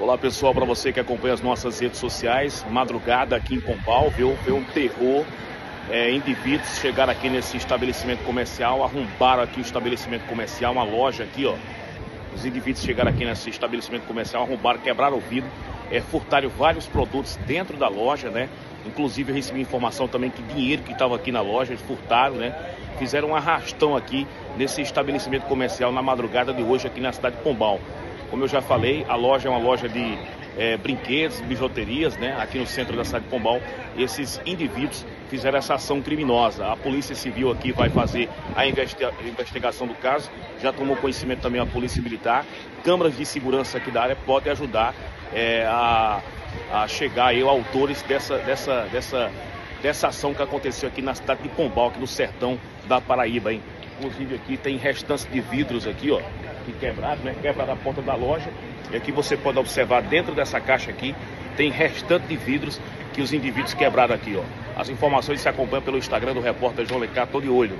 Olá pessoal, para você que acompanha as nossas redes sociais, madrugada aqui em Pombal, viu? Foi um terror. É, indivíduos chegaram aqui nesse estabelecimento comercial, arrombaram aqui o estabelecimento comercial, uma loja aqui, ó. Os indivíduos chegaram aqui nesse estabelecimento comercial, arrombaram, quebraram o vidro, é, furtaram vários produtos dentro da loja, né? Inclusive eu recebi informação também que dinheiro que estava aqui na loja, eles furtaram, né? Fizeram um arrastão aqui nesse estabelecimento comercial na madrugada de hoje aqui na cidade de Pombal. Como eu já falei, a loja é uma loja de é, brinquedos, bijuterias, né? Aqui no centro da cidade de Pombal, esses indivíduos fizeram essa ação criminosa. A Polícia Civil aqui vai fazer a investigação do caso. Já tomou conhecimento também a Polícia Militar. Câmaras de segurança aqui da área podem ajudar é, a, a chegar aí autores dessa, dessa, dessa, dessa ação que aconteceu aqui na cidade de Pombal, aqui no sertão da Paraíba, hein? Inclusive aqui tem restantes de vidros aqui, ó aqui quebrado, né? Quebrado a porta da loja. E aqui você pode observar dentro dessa caixa aqui tem restante de vidros que os indivíduos quebraram aqui, ó. As informações se acompanham pelo Instagram do repórter João Lecá, tô de olho.